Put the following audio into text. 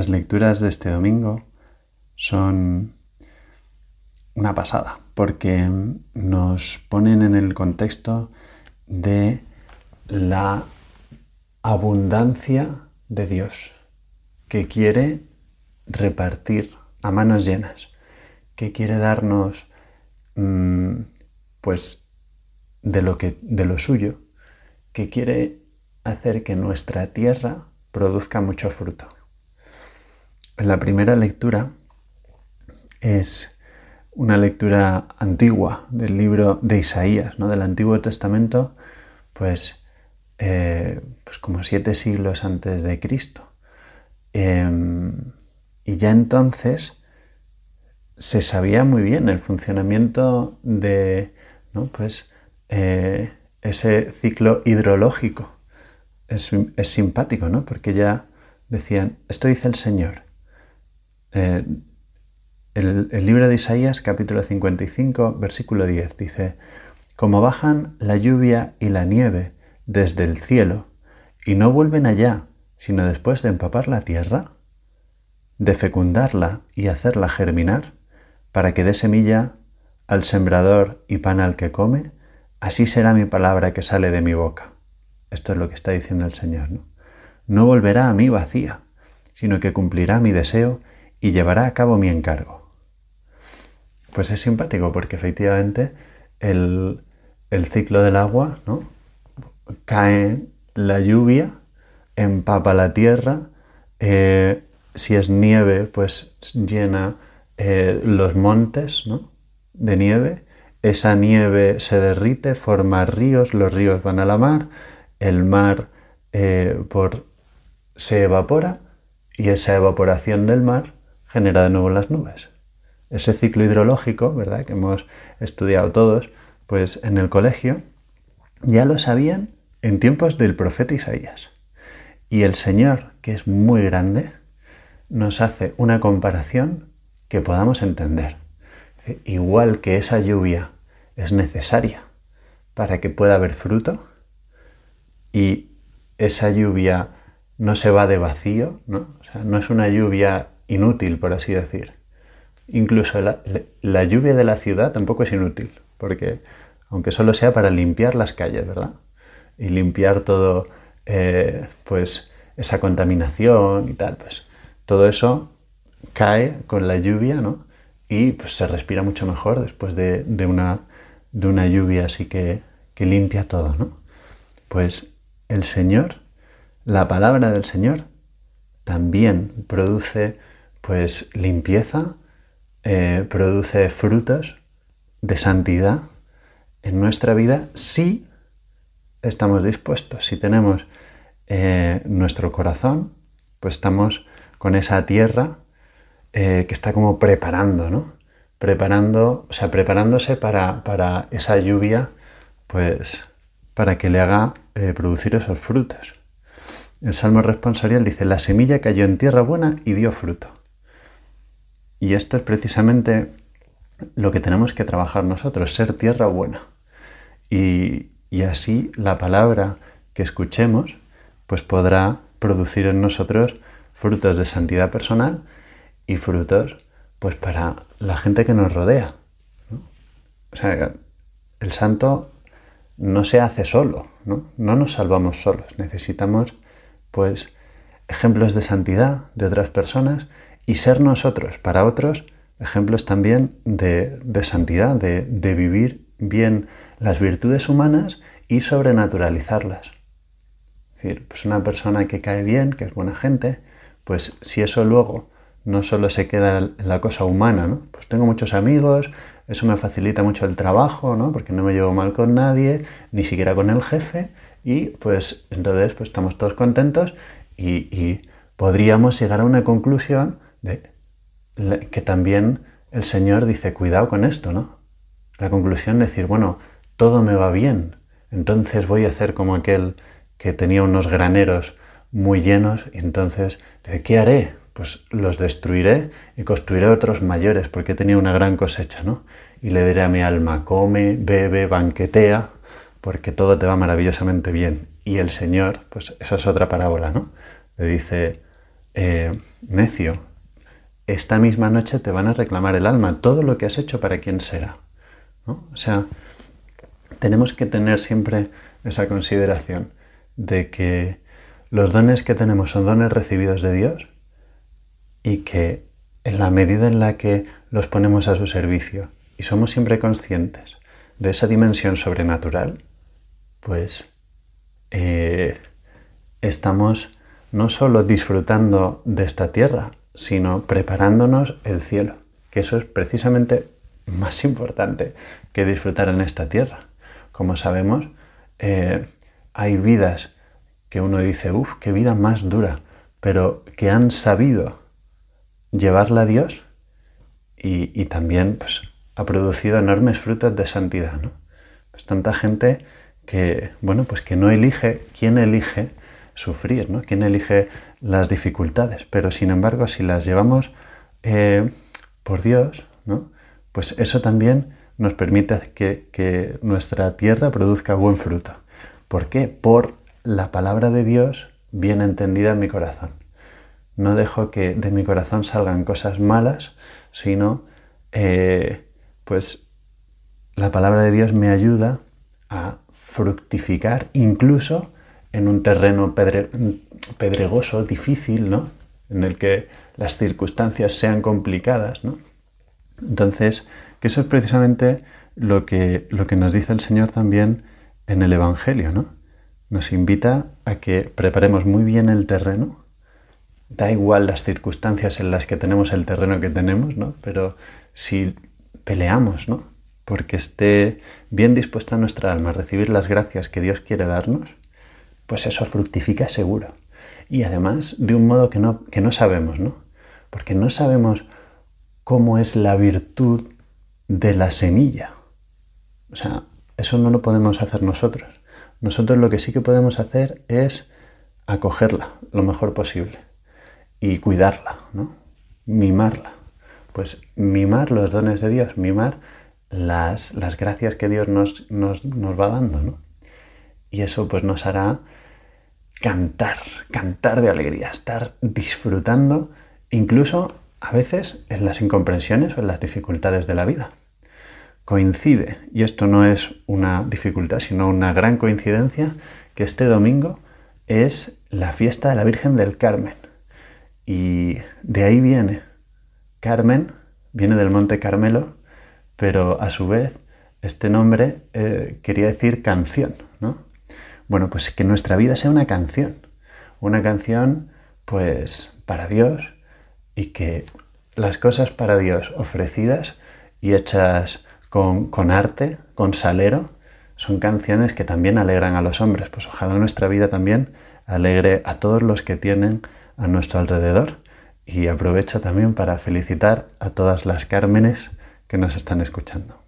Las lecturas de este domingo son una pasada porque nos ponen en el contexto de la abundancia de Dios que quiere repartir a manos llenas, que quiere darnos mm, pues de lo que de lo suyo, que quiere hacer que nuestra tierra produzca mucho fruto. La primera lectura es una lectura antigua del libro de Isaías, ¿no? del Antiguo Testamento, pues, eh, pues como siete siglos antes de Cristo. Em, y ya entonces se sabía muy bien el funcionamiento de pues, eh, ese ciclo hidrológico. Es, simpático, ¿no? Porque ya decían, esto dice el Señor. Eh, el, libro de Isaías, capítulo 55, versículo 10, dice, como bajan la lluvia y la nieve desde el cielo y no vuelven allá, sino después de empapar la tierra, de fecundarla y hacerla germinar, para que dé semilla al sembrador y pan al que come, así será mi palabra que sale de mi boca. Esto es lo que está diciendo el Señor. No volverá a mí vacía, sino que cumplirá mi deseo y llevará a cabo mi encargo. Pues es simpático porque efectivamente el, ciclo del agua, ¿no? Cae la lluvia, empapa la tierra, eh, si es nieve, pues llena eh, los montes de nieve, esa nieve se derrite, forma ríos, los ríos van a la mar, el mar eh, por, se evapora y esa evaporación del mar genera de nuevo las nubes. Ese ciclo hidrológico, ¿verdad? Que hemos estudiado todos, pues en el colegio, ya lo sabían en tiempos del profeta Isaías. Y el Señor, que es muy grande, nos hace una comparación que podamos entender. Igual que esa lluvia es necesaria para que pueda haber fruto y esa lluvia no se va de vacío, ¿no? O sea, no es una lluvia inútil, por así decir. Incluso la, lluvia de la ciudad tampoco es inútil, porque aunque solo sea para limpiar las calles, ¿verdad? Y limpiar todo, eh, pues esa contaminación y tal, pues todo eso cae con la lluvia, ¿no? Y pues se respira mucho mejor después de, una, de una, lluvia así que, que, limpia todo, ¿no? Pues el Señor, la palabra del Señor, también produce pues limpieza, eh, produce frutos de santidad en nuestra vida si estamos dispuestos, si tenemos eh, nuestro corazón, pues estamos con esa tierra eh, que está como preparando, ¿no? Preparando, o sea, preparándose para, para esa lluvia, pues para que le haga producir esos frutos. El Salmo responsorial dice, la semilla cayó en tierra buena y dio fruto. Y esto es precisamente lo que tenemos que trabajar nosotros, ser tierra buena. Y, y así la palabra que escuchemos, pues podrá producir en nosotros frutos de santidad personal y frutos pues para la gente que nos rodea. O sea, el santo no se hace solo, ¿no? no nos salvamos solos, necesitamos pues ejemplos de santidad de otras personas y ser nosotros para otros ejemplos también de, santidad, de, de, vivir bien las virtudes humanas y sobrenaturalizarlas. Es decir, pues una persona que cae bien, que es buena gente, pues si eso luego no solo se queda en la cosa humana, ¿no? Pues tengo muchos amigos, eso me facilita mucho el trabajo, ¿no? Porque no me llevo mal con nadie, ni siquiera con el jefe, y pues entonces pues estamos todos contentos y, podríamos llegar a una conclusión de que también el Señor dice, cuidado con esto, ¿no? La conclusión de decir, bueno, todo me va bien, entonces voy a hacer como aquel que tenía unos graneros muy llenos y entonces, ¿qué haré? Pues los destruiré y construiré otros mayores porque tenía una gran cosecha, ¿no? Y le diré a mi alma, come, bebe, banquetea, porque todo te va maravillosamente bien. Y el Señor, pues esa es otra parábola, ¿no? Le dice, eh, necio, esta misma noche te van a reclamar el alma, todo lo que has hecho para quién será. O sea, tenemos que tener siempre esa consideración de que los dones que tenemos son dones recibidos de Dios y que en la medida en la que los ponemos a su servicio y somos siempre conscientes de esa dimensión sobrenatural, pues eh, estamos no solo disfrutando de esta tierra, sino preparándonos el cielo, que eso es precisamente más importante que disfrutar en esta tierra. Como sabemos, eh, hay vidas que uno dice, uff, qué vida más dura, pero que han sabido llevarla a Dios y, también pues, ha producido enormes frutos de santidad. ¿no? Pues tanta gente que, bueno, pues que no elige, ¿quién elige sufrir? ¿no? ¿Quién elige las dificultades? Pero sin embargo, si las llevamos eh, por Dios, ¿no? pues eso también nos permite que, que nuestra tierra produzca buen fruto. ¿Por qué? Por la palabra de Dios bien entendida en mi corazón. No dejo que de mi corazón salgan cosas malas, sino eh, pues la palabra de Dios me ayuda a fructificar incluso en un terreno pedregoso, difícil, ¿no? En el que las circunstancias sean complicadas, ¿no? Entonces, que eso es precisamente lo que, lo que nos dice el Señor también en el Evangelio, ¿no? Nos invita a que preparemos muy bien el terreno. Da igual las circunstancias en las que tenemos el terreno que tenemos, ¿no? Pero si peleamos, ¿no? Porque esté bien dispuesta nuestra alma a recibir las gracias que Dios quiere darnos, pues eso fructifica seguro. Y además de un modo que no, que no sabemos, ¿no? Porque no sabemos cómo es la virtud de la semilla. O sea, eso no lo podemos hacer nosotros. Nosotros lo que sí que podemos hacer es acogerla lo mejor posible y cuidarla, ¿no? Mimarla. Pues mimar los dones de Dios, mimar las, las gracias que Dios nos, nos, nos va dando, ¿no? Y eso pues nos hará cantar, cantar de alegría, estar disfrutando incluso a veces en las incomprensiones o en las dificultades de la vida coincide, y esto no es una dificultad, sino una gran coincidencia, que este domingo es la fiesta de la Virgen del Carmen. Y de ahí viene. Carmen viene del Monte Carmelo, pero a su vez este nombre eh, quería decir canción. Bueno, pues que nuestra vida sea una canción, una canción pues para Dios y que las cosas para Dios ofrecidas y hechas con, arte, con salero, son canciones que también alegran a los hombres. Pues ojalá nuestra vida también alegre a todos los que tienen a nuestro alrededor. Y aprovecho también para felicitar a todas las Cármenes que nos están escuchando.